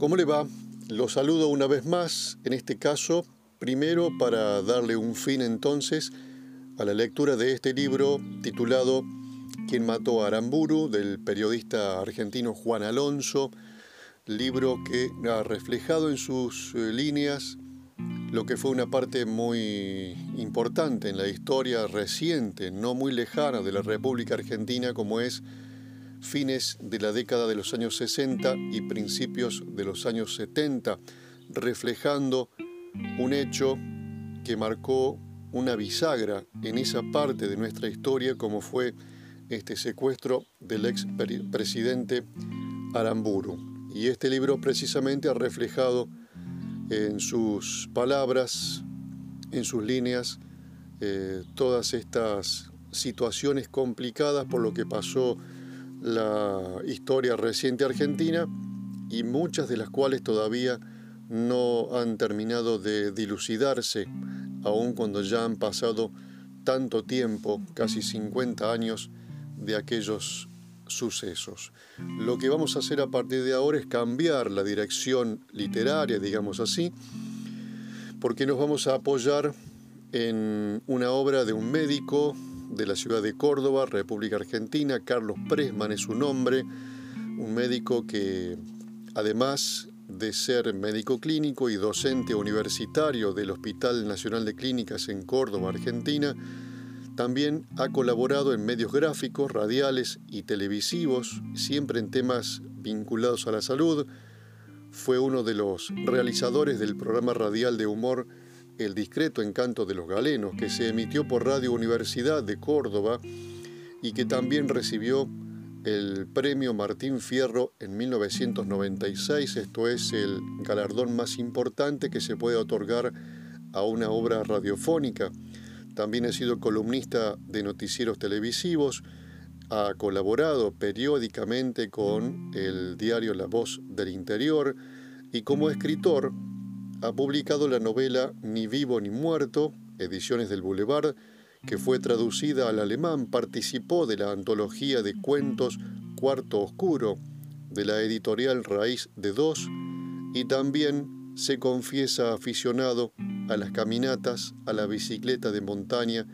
¿Cómo le va? Lo saludo una vez más, en este caso, primero para darle un fin entonces a la lectura de este libro titulado ¿Quién mató a Aramburu? del periodista argentino Juan Alonso, libro que ha reflejado en sus eh, líneas lo que fue una parte muy importante en la historia reciente, no muy lejana de la República Argentina como es fines de la década de los años 60 y principios de los años 70, reflejando un hecho que marcó una bisagra en esa parte de nuestra historia como fue este secuestro del ex presidente Aramburu. Y este libro precisamente ha reflejado en sus palabras, en sus líneas, eh, todas estas situaciones complicadas por lo que pasó la historia reciente argentina y muchas de las cuales todavía no han terminado de dilucidarse, aun cuando ya han pasado tanto tiempo, casi 50 años, de aquellos sucesos. Lo que vamos a hacer a partir de ahora es cambiar la dirección literaria, digamos así, porque nos vamos a apoyar en una obra de un médico de la ciudad de Córdoba, República Argentina. Carlos Presman es su nombre, un médico que además de ser médico clínico y docente universitario del Hospital Nacional de Clínicas en Córdoba, Argentina, también ha colaborado en medios gráficos, radiales y televisivos, siempre en temas vinculados a la salud. Fue uno de los realizadores del programa radial de humor el discreto encanto de los galenos, que se emitió por Radio Universidad de Córdoba y que también recibió el premio Martín Fierro en 1996. Esto es el galardón más importante que se puede otorgar a una obra radiofónica. También ha sido columnista de noticieros televisivos, ha colaborado periódicamente con el diario La Voz del Interior y como escritor ha publicado la novela Ni vivo ni muerto, Ediciones del Boulevard, que fue traducida al alemán, participó de la antología de cuentos Cuarto Oscuro de la editorial Raíz de Dos y también se confiesa aficionado a las caminatas, a la bicicleta de montaña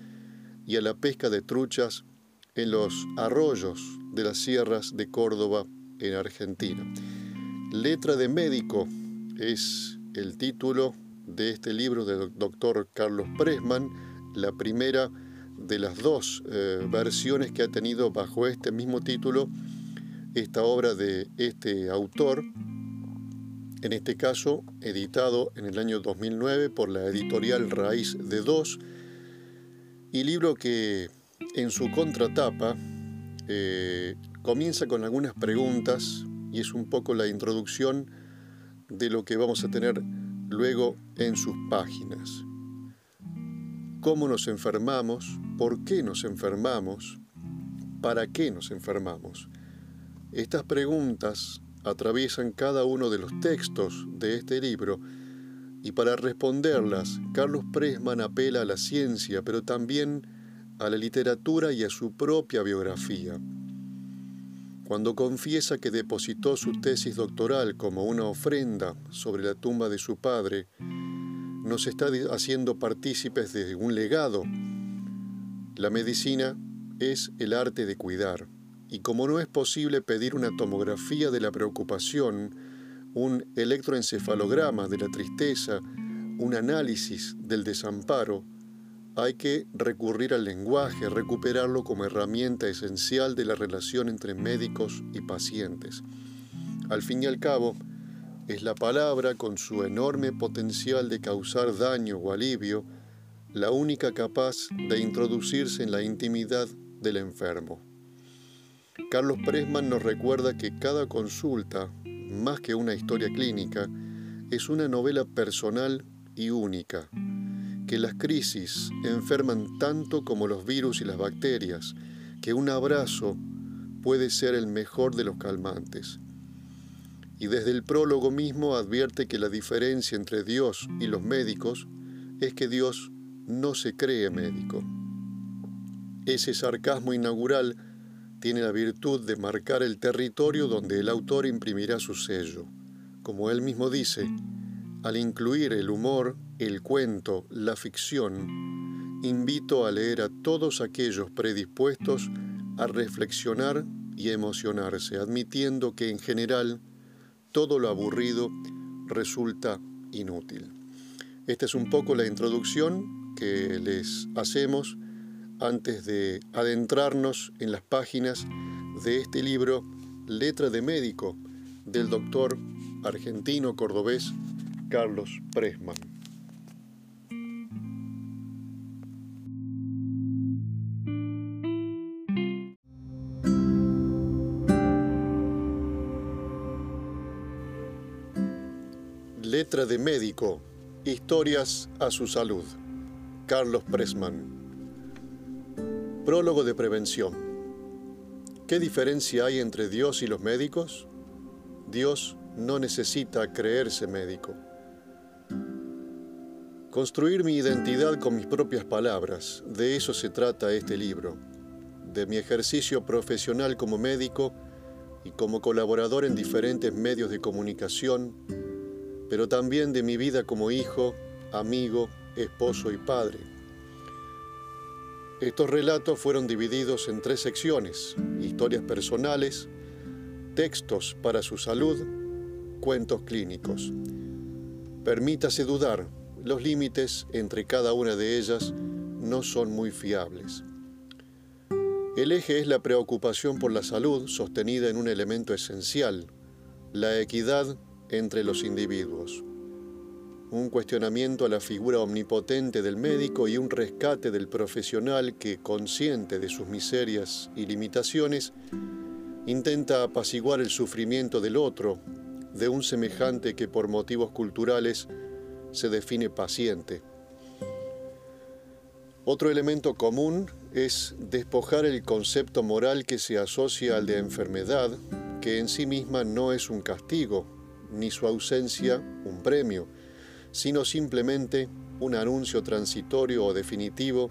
y a la pesca de truchas en los arroyos de las sierras de Córdoba en Argentina. Letra de médico es el título de este libro del doctor Carlos Presman, la primera de las dos eh, versiones que ha tenido bajo este mismo título esta obra de este autor, en este caso editado en el año 2009 por la editorial Raíz de Dos, y libro que en su contratapa eh, comienza con algunas preguntas y es un poco la introducción de lo que vamos a tener luego en sus páginas. ¿Cómo nos enfermamos? ¿Por qué nos enfermamos? ¿Para qué nos enfermamos? Estas preguntas atraviesan cada uno de los textos de este libro y para responderlas, Carlos Presman apela a la ciencia, pero también a la literatura y a su propia biografía cuando confiesa que depositó su tesis doctoral como una ofrenda sobre la tumba de su padre, nos está haciendo partícipes de un legado. La medicina es el arte de cuidar, y como no es posible pedir una tomografía de la preocupación, un electroencefalograma de la tristeza, un análisis del desamparo, hay que recurrir al lenguaje, recuperarlo como herramienta esencial de la relación entre médicos y pacientes. Al fin y al cabo, es la palabra, con su enorme potencial de causar daño o alivio, la única capaz de introducirse en la intimidad del enfermo. Carlos Presman nos recuerda que cada consulta, más que una historia clínica, es una novela personal y única que las crisis enferman tanto como los virus y las bacterias, que un abrazo puede ser el mejor de los calmantes. Y desde el prólogo mismo advierte que la diferencia entre Dios y los médicos es que Dios no se cree médico. Ese sarcasmo inaugural tiene la virtud de marcar el territorio donde el autor imprimirá su sello, como él mismo dice, al incluir el humor, el cuento, la ficción, invito a leer a todos aquellos predispuestos a reflexionar y emocionarse, admitiendo que en general todo lo aburrido resulta inútil. Esta es un poco la introducción que les hacemos antes de adentrarnos en las páginas de este libro Letra de Médico del doctor argentino cordobés Carlos Presman. Letra de médico, historias a su salud. Carlos Presman. Prólogo de prevención. ¿Qué diferencia hay entre Dios y los médicos? Dios no necesita creerse médico. Construir mi identidad con mis propias palabras, de eso se trata este libro, de mi ejercicio profesional como médico y como colaborador en diferentes medios de comunicación, pero también de mi vida como hijo, amigo, esposo y padre. Estos relatos fueron divididos en tres secciones, historias personales, textos para su salud, cuentos clínicos. Permítase dudar, los límites entre cada una de ellas no son muy fiables. El eje es la preocupación por la salud sostenida en un elemento esencial, la equidad entre los individuos. Un cuestionamiento a la figura omnipotente del médico y un rescate del profesional que, consciente de sus miserias y limitaciones, intenta apaciguar el sufrimiento del otro, de un semejante que por motivos culturales se define paciente. Otro elemento común es despojar el concepto moral que se asocia al de enfermedad, que en sí misma no es un castigo, ni su ausencia un premio, sino simplemente un anuncio transitorio o definitivo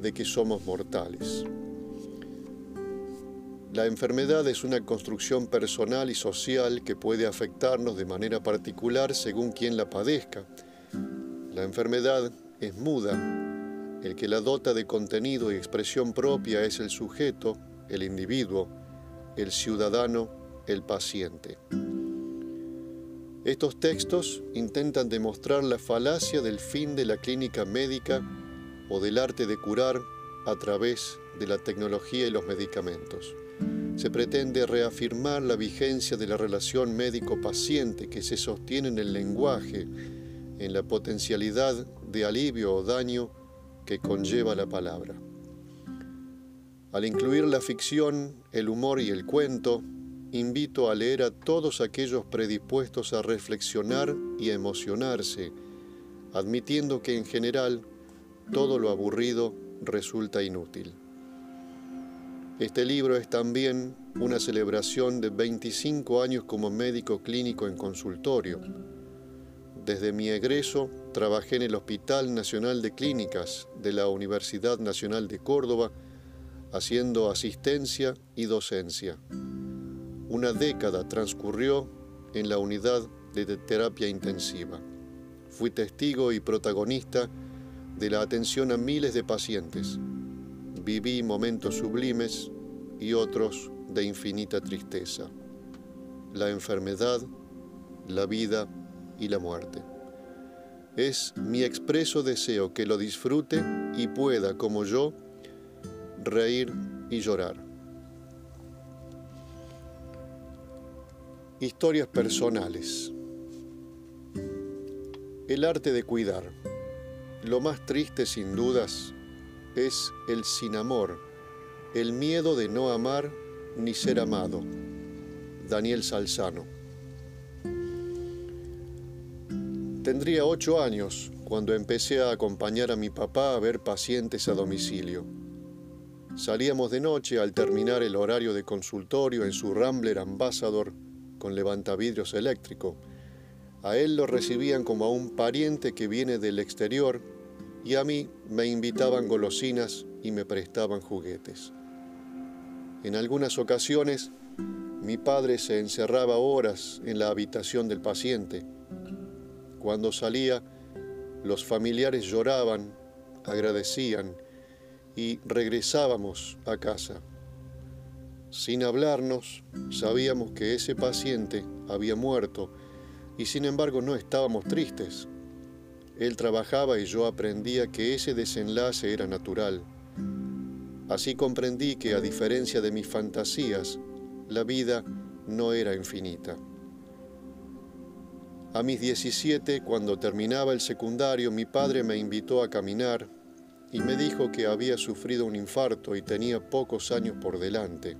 de que somos mortales. La enfermedad es una construcción personal y social que puede afectarnos de manera particular según quien la padezca. La enfermedad es muda. El que la dota de contenido y expresión propia es el sujeto, el individuo, el ciudadano, el paciente. Estos textos intentan demostrar la falacia del fin de la clínica médica o del arte de curar a través de la tecnología y los medicamentos. Se pretende reafirmar la vigencia de la relación médico-paciente que se sostiene en el lenguaje, en la potencialidad de alivio o daño que conlleva la palabra. Al incluir la ficción, el humor y el cuento, invito a leer a todos aquellos predispuestos a reflexionar y emocionarse, admitiendo que en general todo lo aburrido resulta inútil. Este libro es también una celebración de 25 años como médico clínico en consultorio. Desde mi egreso trabajé en el Hospital Nacional de Clínicas de la Universidad Nacional de Córdoba, haciendo asistencia y docencia. Una década transcurrió en la unidad de terapia intensiva. Fui testigo y protagonista de la atención a miles de pacientes. Viví momentos sublimes y otros de infinita tristeza. La enfermedad, la vida y la muerte. Es mi expreso deseo que lo disfrute y pueda, como yo, reír y llorar. Historias personales. El arte de cuidar. Lo más triste sin dudas es el sin amor, el miedo de no amar ni ser amado. Daniel Salzano. Tendría ocho años cuando empecé a acompañar a mi papá a ver pacientes a domicilio. Salíamos de noche al terminar el horario de consultorio en su Rambler Ambassador con levantavidrios eléctrico. A él lo recibían como a un pariente que viene del exterior y a mí me invitaban golosinas y me prestaban juguetes. En algunas ocasiones mi padre se encerraba horas en la habitación del paciente. Cuando salía, los familiares lloraban, agradecían y regresábamos a casa. Sin hablarnos, sabíamos que ese paciente había muerto y sin embargo no estábamos tristes. Él trabajaba y yo aprendía que ese desenlace era natural. Así comprendí que a diferencia de mis fantasías, la vida no era infinita. A mis 17, cuando terminaba el secundario, mi padre me invitó a caminar y me dijo que había sufrido un infarto y tenía pocos años por delante.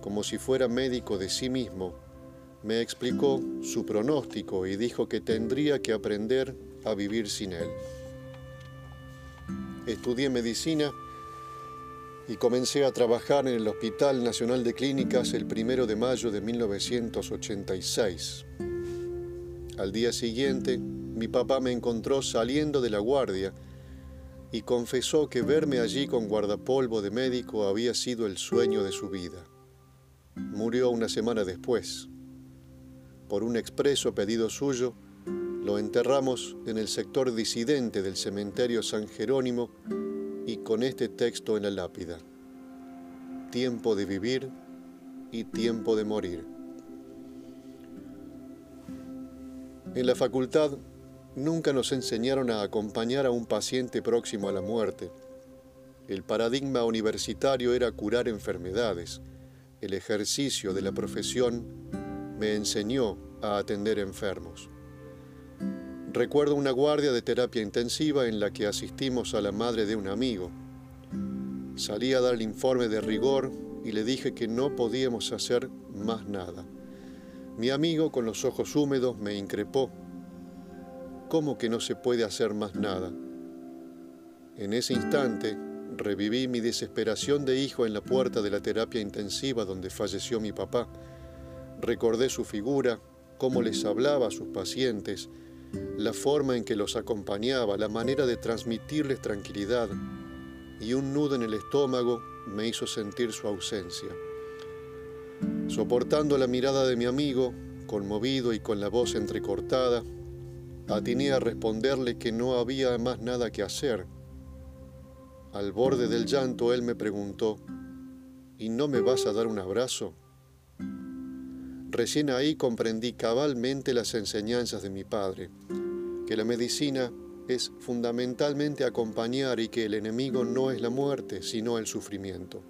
Como si fuera médico de sí mismo, me explicó su pronóstico y dijo que tendría que aprender a vivir sin él. Estudié medicina y comencé a trabajar en el Hospital Nacional de Clínicas el primero de mayo de 1986. Al día siguiente, mi papá me encontró saliendo de la guardia y confesó que verme allí con guardapolvo de médico había sido el sueño de su vida. Murió una semana después por un expreso pedido suyo, lo enterramos en el sector disidente del cementerio San Jerónimo y con este texto en la lápida. Tiempo de vivir y tiempo de morir. En la facultad nunca nos enseñaron a acompañar a un paciente próximo a la muerte. El paradigma universitario era curar enfermedades. El ejercicio de la profesión me enseñó a atender enfermos. Recuerdo una guardia de terapia intensiva en la que asistimos a la madre de un amigo. Salí a dar el informe de rigor y le dije que no podíamos hacer más nada. Mi amigo, con los ojos húmedos, me increpó. ¿Cómo que no se puede hacer más nada? En ese instante, reviví mi desesperación de hijo en la puerta de la terapia intensiva donde falleció mi papá Recordé su figura, cómo les hablaba a sus pacientes, la forma en que los acompañaba, la manera de transmitirles tranquilidad, y un nudo en el estómago me hizo sentir su ausencia. Soportando la mirada de mi amigo, conmovido y con la voz entrecortada, atiné a responderle que no había más nada que hacer. Al borde del llanto, él me preguntó, ¿y no me vas a dar un abrazo? Recién ahí comprendí cabalmente las enseñanzas de mi padre, que la medicina es fundamentalmente acompañar y que el enemigo no es la muerte, sino el sufrimiento.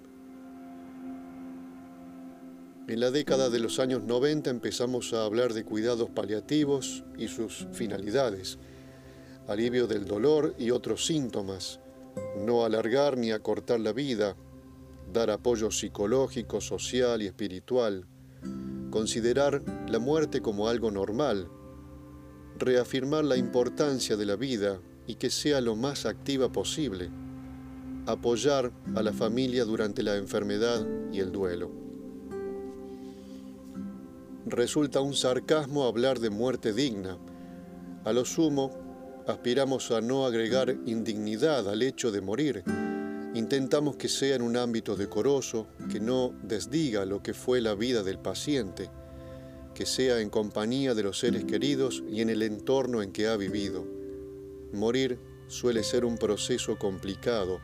En la década de los años 90 empezamos a hablar de cuidados paliativos y sus finalidades, alivio del dolor y otros síntomas, no alargar ni acortar la vida, dar apoyo psicológico, social y espiritual, considerar la muerte como algo normal, reafirmar la importancia de la vida y que sea lo más activa posible, apoyar a la familia durante la enfermedad y el duelo. Resulta un sarcasmo hablar de muerte digna. A lo sumo, aspiramos a no agregar indignidad al hecho de morir, Intentamos que sea en un ámbito decoroso, que no desdiga lo que fue la vida del paciente, que sea en compañía de los seres queridos y en el entorno en que ha vivido. Morir suele ser un proceso complicado,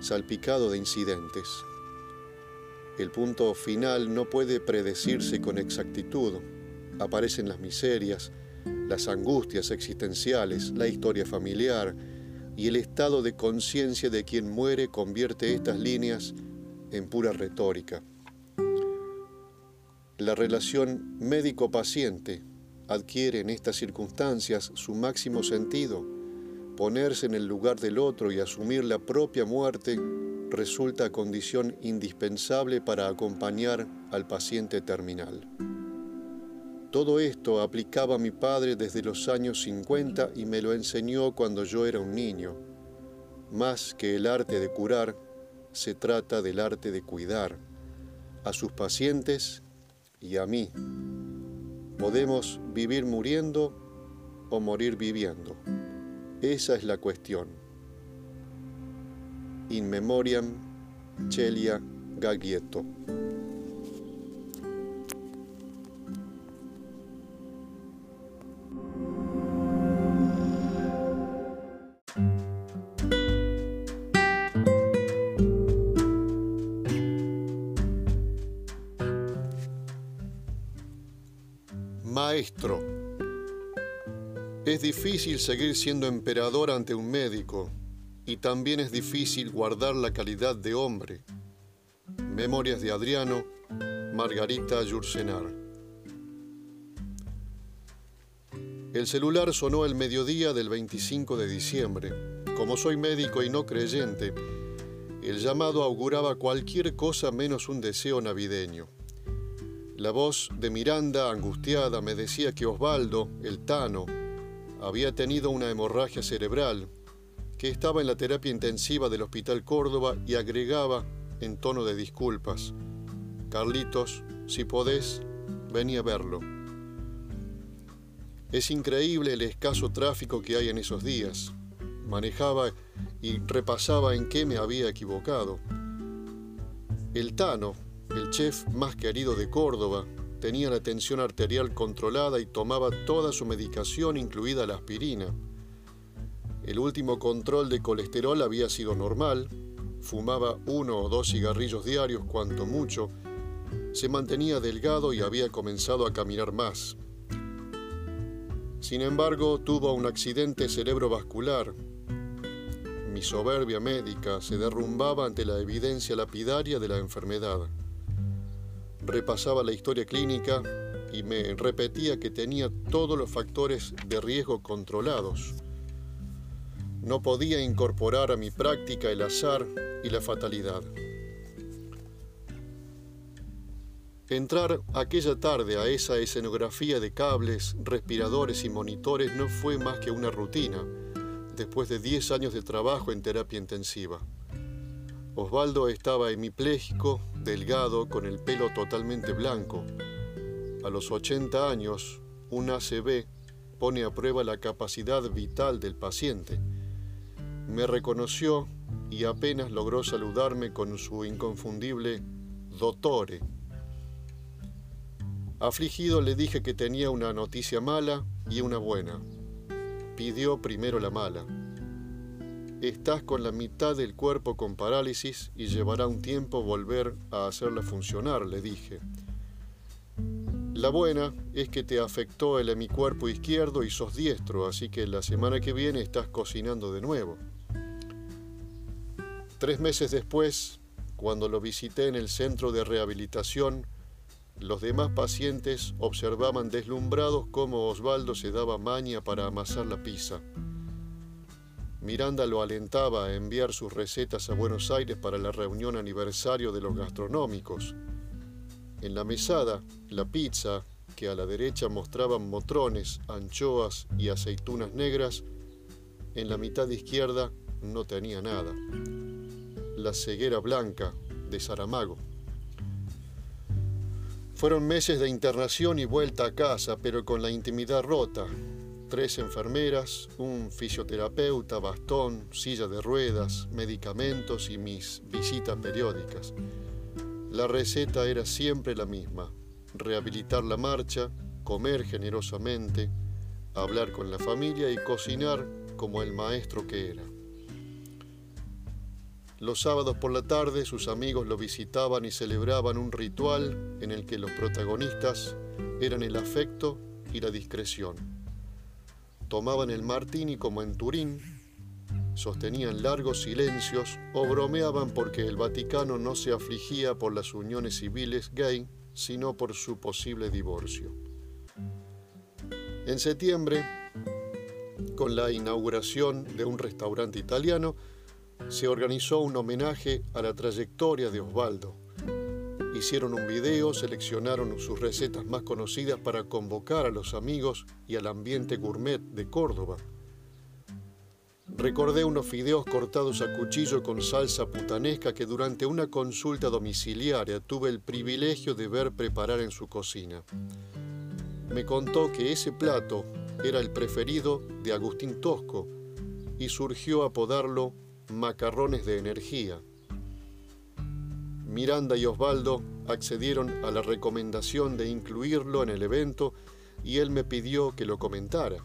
salpicado de incidentes. El punto final no puede predecirse con exactitud. Aparecen las miserias, las angustias existenciales, la historia familiar, y el estado de conciencia de quien muere convierte estas líneas en pura retórica. La relación médico-paciente adquiere en estas circunstancias su máximo sentido. Ponerse en el lugar del otro y asumir la propia muerte resulta condición indispensable para acompañar al paciente terminal. Todo esto aplicaba mi padre desde los años 50 y me lo enseñó cuando yo era un niño. Más que el arte de curar, se trata del arte de cuidar a sus pacientes y a mí. Podemos vivir muriendo o morir viviendo. Esa es la cuestión. In memoriam Celia Gaglietto. Es difícil seguir siendo emperador ante un médico y también es difícil guardar la calidad de hombre. Memorias de Adriano, Margarita Yursenar. El celular sonó el mediodía del 25 de diciembre. Como soy médico y no creyente, el llamado auguraba cualquier cosa menos un deseo navideño. La voz de Miranda, angustiada, me decía que Osvaldo, el Tano, había tenido una hemorragia cerebral, que estaba en la terapia intensiva del Hospital Córdoba y agregaba, en tono de disculpas, Carlitos, si podés, vení a verlo. Es increíble el escaso tráfico que hay en esos días. Manejaba y repasaba en qué me había equivocado. El Tano, el chef más querido de Córdoba, tenía la tensión arterial controlada y tomaba toda su medicación, incluida la aspirina. El último control de colesterol había sido normal, fumaba uno o dos cigarrillos diarios, cuanto mucho, se mantenía delgado y había comenzado a caminar más. Sin embargo, tuvo un accidente cerebrovascular. Mi soberbia médica se derrumbaba ante la evidencia lapidaria de la enfermedad. Repasaba la historia clínica y me repetía que tenía todos los factores de riesgo controlados. No podía incorporar a mi práctica el azar y la fatalidad. Entrar aquella tarde a esa escenografía de cables, respiradores y monitores no fue más que una rutina, después de 10 años de trabajo en terapia intensiva. Osvaldo estaba hemipléjico, delgado, con el pelo totalmente blanco. A los 80 años, un ACV pone a prueba la capacidad vital del paciente. Me reconoció y apenas logró saludarme con su inconfundible dottore Afligido le dije que tenía una noticia mala y una buena. Pidió primero la mala. Estás con la mitad del cuerpo con parálisis y llevará un tiempo volver a hacerla funcionar, le dije. La buena es que te afectó el hemicuerpo izquierdo y sos diestro, así que la semana que viene estás cocinando de nuevo. Tres meses después, cuando lo visité en el centro de rehabilitación, los demás pacientes observaban deslumbrados cómo Osvaldo se daba maña para amasar la pizza. Miranda lo alentaba a enviar sus recetas a Buenos Aires para la reunión aniversario de los gastronómicos. En la mesada, la pizza, que a la derecha mostraban motrones, anchoas y aceitunas negras, en la mitad izquierda no tenía nada. La ceguera blanca de Saramago. Fueron meses de internación y vuelta a casa, pero con la intimidad rota. Tres enfermeras, un fisioterapeuta, bastón, silla de ruedas, medicamentos y mis visitas periódicas. La receta era siempre la misma. Rehabilitar la marcha, comer generosamente, hablar con la familia y cocinar como el maestro que era. Los sábados por la tarde sus amigos lo visitaban y celebraban un ritual en el que los protagonistas eran el afecto y la discreción. Tomaban el martini como en Turín, sostenían largos silencios o bromeaban porque el Vaticano no se afligía por las uniones civiles gay, sino por su posible divorcio. En septiembre, con la inauguración de un restaurante italiano, se organizó un homenaje a la trayectoria de Osvaldo. Hicieron un video, seleccionaron sus recetas más conocidas para convocar a los amigos y al ambiente gourmet de Córdoba. Recordé unos fideos cortados a cuchillo con salsa putanesca que durante una consulta domiciliaria tuve el privilegio de ver preparar en su cocina. Me contó que ese plato era el preferido de Agustín Tosco y surgió apodarlo macarrones de energía. Miranda y Osvaldo accedieron a la recomendación de incluirlo en el evento y él me pidió que lo comentara.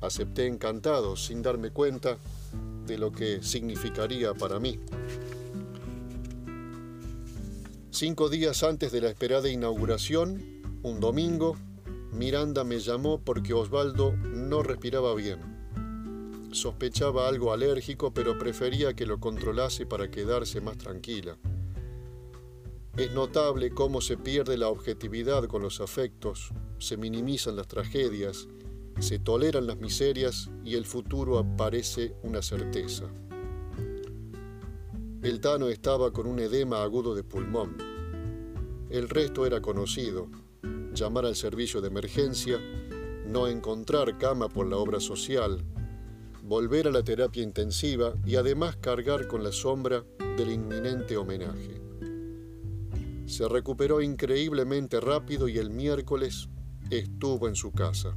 Acepté encantado, sin darme cuenta de lo que significaría para mí. Cinco días antes de la esperada inauguración, un domingo, Miranda me llamó porque Osvaldo no respiraba bien. Sospechaba algo alérgico, pero prefería que lo controlase para quedarse más tranquila. Es notable cómo se pierde la objetividad con los afectos, se minimizan las tragedias, se toleran las miserias y el futuro aparece una certeza. El Tano estaba con un edema agudo de pulmón. El resto era conocido. Llamar al servicio de emergencia, no encontrar cama por la obra social, volver a la terapia intensiva y además cargar con la sombra del inminente homenaje. Se recuperó increíblemente rápido y el miércoles estuvo en su casa.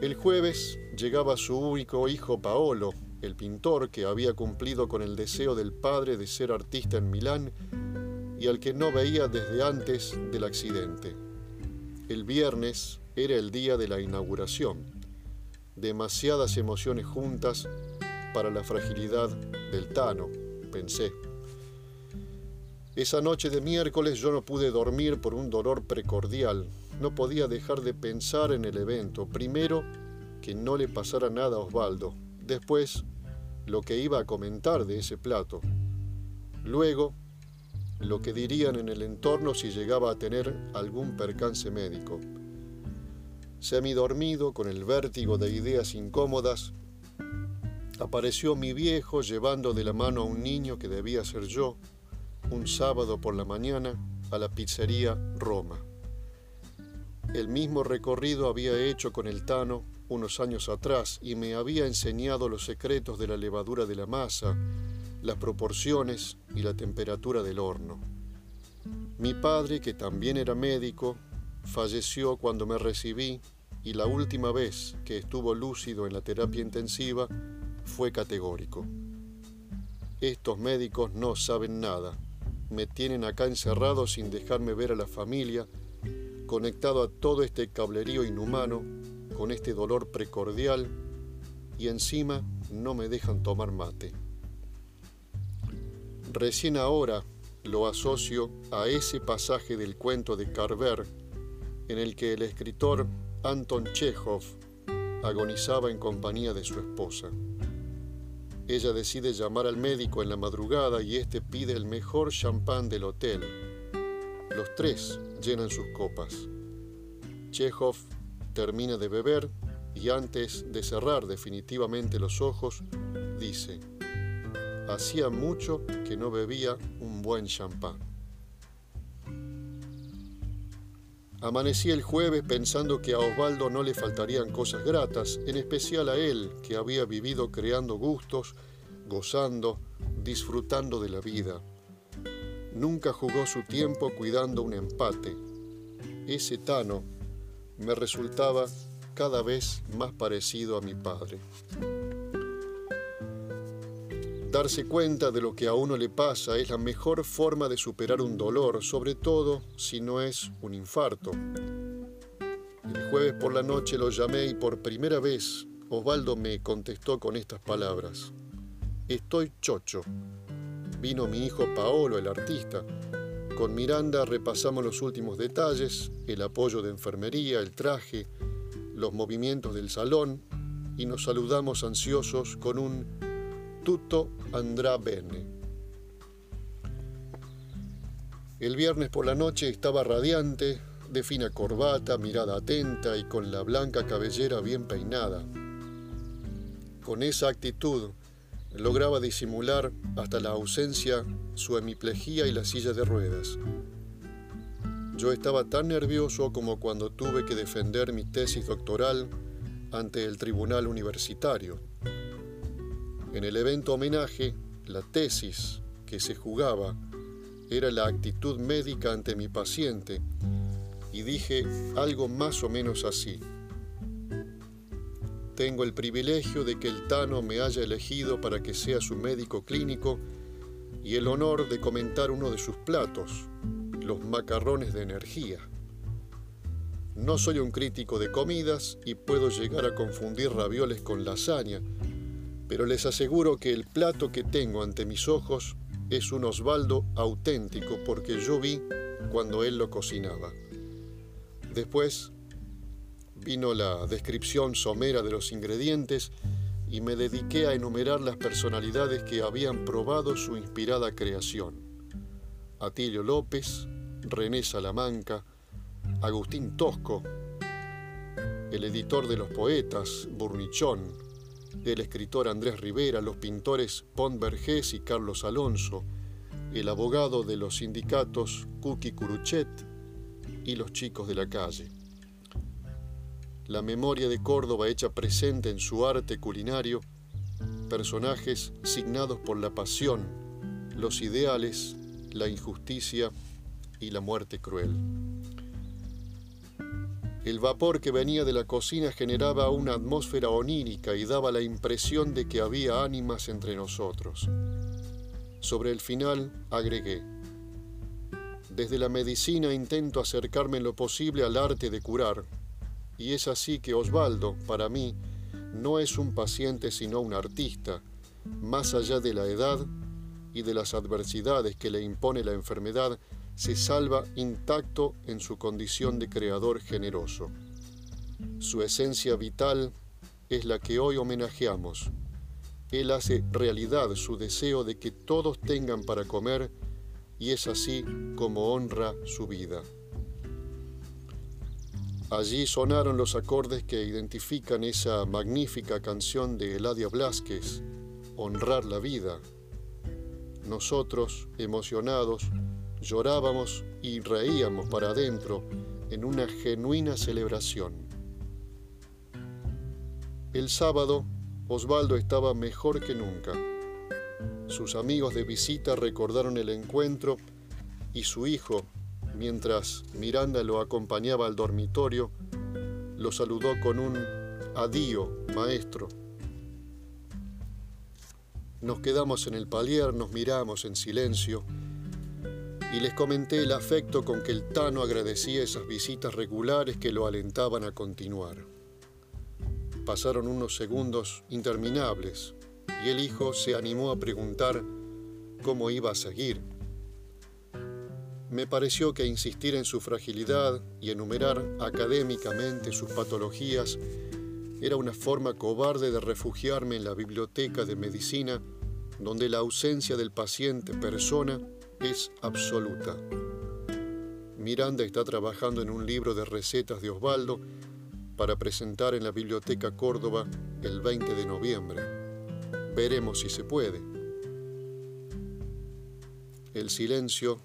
El jueves llegaba su único hijo Paolo, el pintor que había cumplido con el deseo del padre de ser artista en Milán y al que no veía desde antes del accidente. El viernes era el día de la inauguración. Demasiadas emociones juntas para la fragilidad del Tano, pensé. Esa noche de miércoles yo no pude dormir por un dolor precordial. No podía dejar de pensar en el evento. Primero, que no le pasara nada a Osvaldo. Después, lo que iba a comentar de ese plato. Luego, lo que dirían en el entorno si llegaba a tener algún percance médico. Semidormido, con el vértigo de ideas incómodas, apareció mi viejo llevando de la mano a un niño que debía ser yo, un sábado por la mañana, a la pizzería Roma. El mismo recorrido había hecho con el Tano unos años atrás y me había enseñado los secretos de la levadura de la masa, las proporciones y la temperatura del horno. Mi padre, que también era médico, falleció cuando me recibí y la última vez que estuvo lúcido en la terapia intensiva fue categórico. Estos médicos no saben nada. Me tienen acá encerrado sin dejarme ver a la familia, conectado a todo este cablerío inhumano con este dolor precordial y encima no me dejan tomar mate. Recién ahora lo asocio a ese pasaje del cuento de Carver en el que el escritor Anton Chekhov agonizaba en compañía de su esposa. Ella decide llamar al médico en la madrugada y este pide el mejor champán del hotel. Los tres llenan sus copas. Chekhov termina de beber y antes de cerrar definitivamente los ojos, dice, hacía mucho que no bebía un buen champán. Amanecí el jueves pensando que a Osvaldo no le faltarían cosas gratas, en especial a él, que había vivido creando gustos, gozando, disfrutando de la vida. Nunca jugó su tiempo cuidando un empate. Ese Tano me resultaba cada vez más parecido a mi padre. Darse cuenta de lo que a uno le pasa es la mejor forma de superar un dolor, sobre todo si no es un infarto. El jueves por la noche lo llamé y por primera vez Osvaldo me contestó con estas palabras. Estoy chocho. Vino mi hijo Paolo, el artista, con Miranda repasamos los últimos detalles, el apoyo de enfermería, el traje, los movimientos del salón y nos saludamos ansiosos con un tutto andrà bene. El viernes por la noche estaba radiante, de fina corbata, mirada atenta y con la blanca cabellera bien peinada. Con esa actitud lograba disimular hasta la ausencia su hemiplegia y la silla de ruedas. Yo estaba tan nervioso como cuando tuve que defender mi tesis doctoral ante el tribunal universitario. En el evento homenaje, la tesis que se jugaba era la actitud médica ante mi paciente y dije algo más o menos así. Tengo el privilegio de que el Tano me haya elegido para que sea su médico clínico y el honor de comentar uno de sus platos, los macarrones de energía. No soy un crítico de comidas y puedo llegar a confundir ravioles con lasaña, pero les aseguro que el plato que tengo ante mis ojos es un Osvaldo auténtico porque yo vi cuando él lo cocinaba. Después vino la descripción somera de los ingredientes y me dediqué a enumerar las personalidades que habían probado su inspirada creación. Atilio López, René Salamanca, Agustín Tosco, el editor de los poetas, Burnichón, el escritor Andrés Rivera, los pintores Pont Vergés y Carlos Alonso, el abogado de los sindicatos Kuki Curuchet y los chicos de la calle. La memoria de Córdoba hecha presente en su arte culinario, personajes signados por la pasión, los ideales, la injusticia y la muerte cruel. El vapor que venía de la cocina generaba una atmósfera onírica y daba la impresión de que había ánimas entre nosotros. Sobre el final agregué, desde la medicina intento acercarme en lo posible al arte de curar, y es así que Osvaldo, para mí, no es un paciente sino un artista, más allá de la edad y de las adversidades que le impone la enfermedad, se salva intacto en su condición de creador generoso. Su esencia vital es la que hoy homenajeamos. Él hace realidad su deseo de que todos tengan para comer y es así como honra su vida. Allí sonaron los acordes que identifican esa magnífica canción de Eladia Blasquez, Honrar la vida. Nosotros, emocionados, llorábamos y reíamos para adentro en una genuina celebración. El sábado, Osvaldo estaba mejor que nunca. Sus amigos de visita recordaron el encuentro y su hijo, mientras Miranda lo acompañaba al dormitorio, lo saludó con un adío, maestro. Nos quedamos en el palier, nos miramos en silencio y les comenté el afecto con que el Tano agradecía esas visitas regulares que lo alentaban a continuar. Pasaron unos segundos interminables y el hijo se animó a preguntar cómo iba a seguir. Me pareció que insistir en su fragilidad y enumerar académicamente sus patologías era una forma cobarde de refugiarme en la biblioteca de medicina donde la ausencia del paciente persona es absoluta. Miranda está trabajando en un libro de recetas de Osvaldo para presentar en la Biblioteca Córdoba el 20 de noviembre. Veremos si se puede. El silencio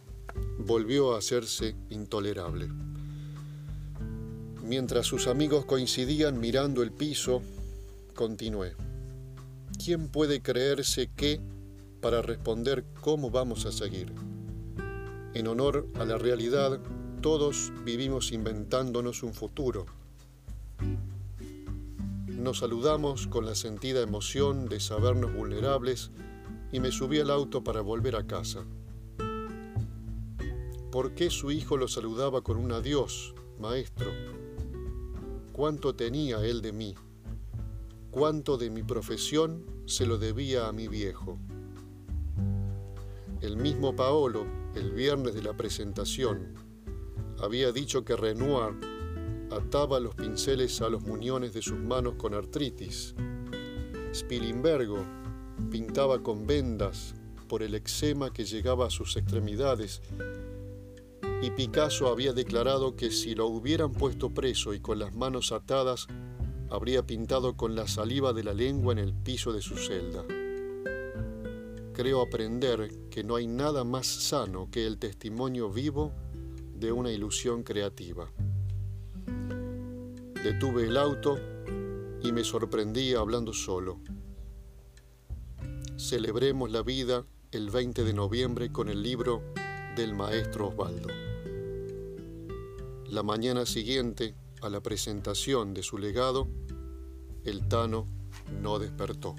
volvió a hacerse intolerable. Mientras sus amigos coincidían mirando el piso, continué. ¿Quién puede creerse que para responder cómo vamos a seguir. En honor a la realidad, todos vivimos inventándonos un futuro. Nos saludamos con la sentida emoción de sabernos vulnerables y me subí al auto para volver a casa. ¿Por qué su hijo lo saludaba con un adiós, maestro? ¿Cuánto tenía él de mí? ¿Cuánto de mi profesión se lo debía a mi viejo? El mismo Paolo, el viernes de la presentación, había dicho que Renoir ataba los pinceles a los muñones de sus manos con artritis. Spilimbergo pintaba con vendas por el eczema que llegaba a sus extremidades y Picasso había declarado que si lo hubieran puesto preso y con las manos atadas, habría pintado con la saliva de la lengua en el piso de su celda creo aprender que no hay nada más sano que el testimonio vivo de una ilusión creativa. Detuve el auto y me sorprendí hablando solo. Celebremos la vida el 20 de noviembre con el libro del maestro Osvaldo. La mañana siguiente, a la presentación de su legado, el Tano no despertó.